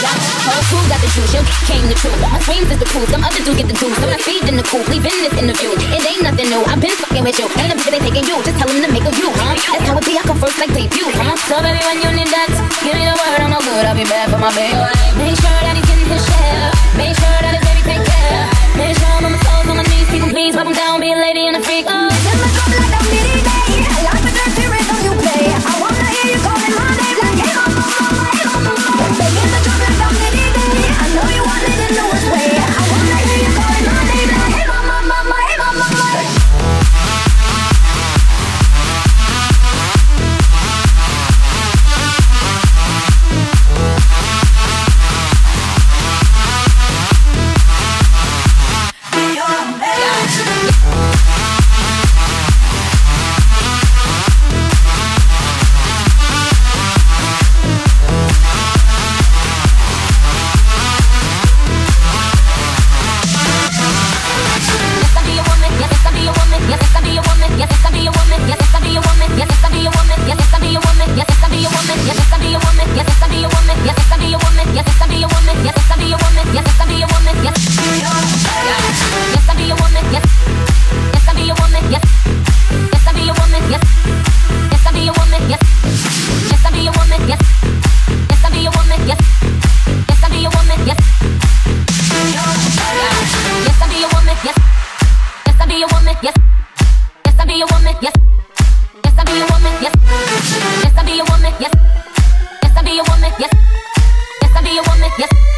Y'all whole crew got the juice, your came the truth. My screams is the proof, some other dudes get the juice. I'm not feeding the coop, leaving this interview. It ain't nothing new, I've been fucking with you. And the bitch they taking you, just tell them to make a view, huh? That's how it be, I come first like debut, huh? So baby, when you need that, give me the word, I'm no good, I'll be bad for my baby. Make sure that he's getting his share, make sure that his baby take care. Make sure I'm on my toes, on my knees, people please, wipe him down, be a lady and a freak, oh. Yes.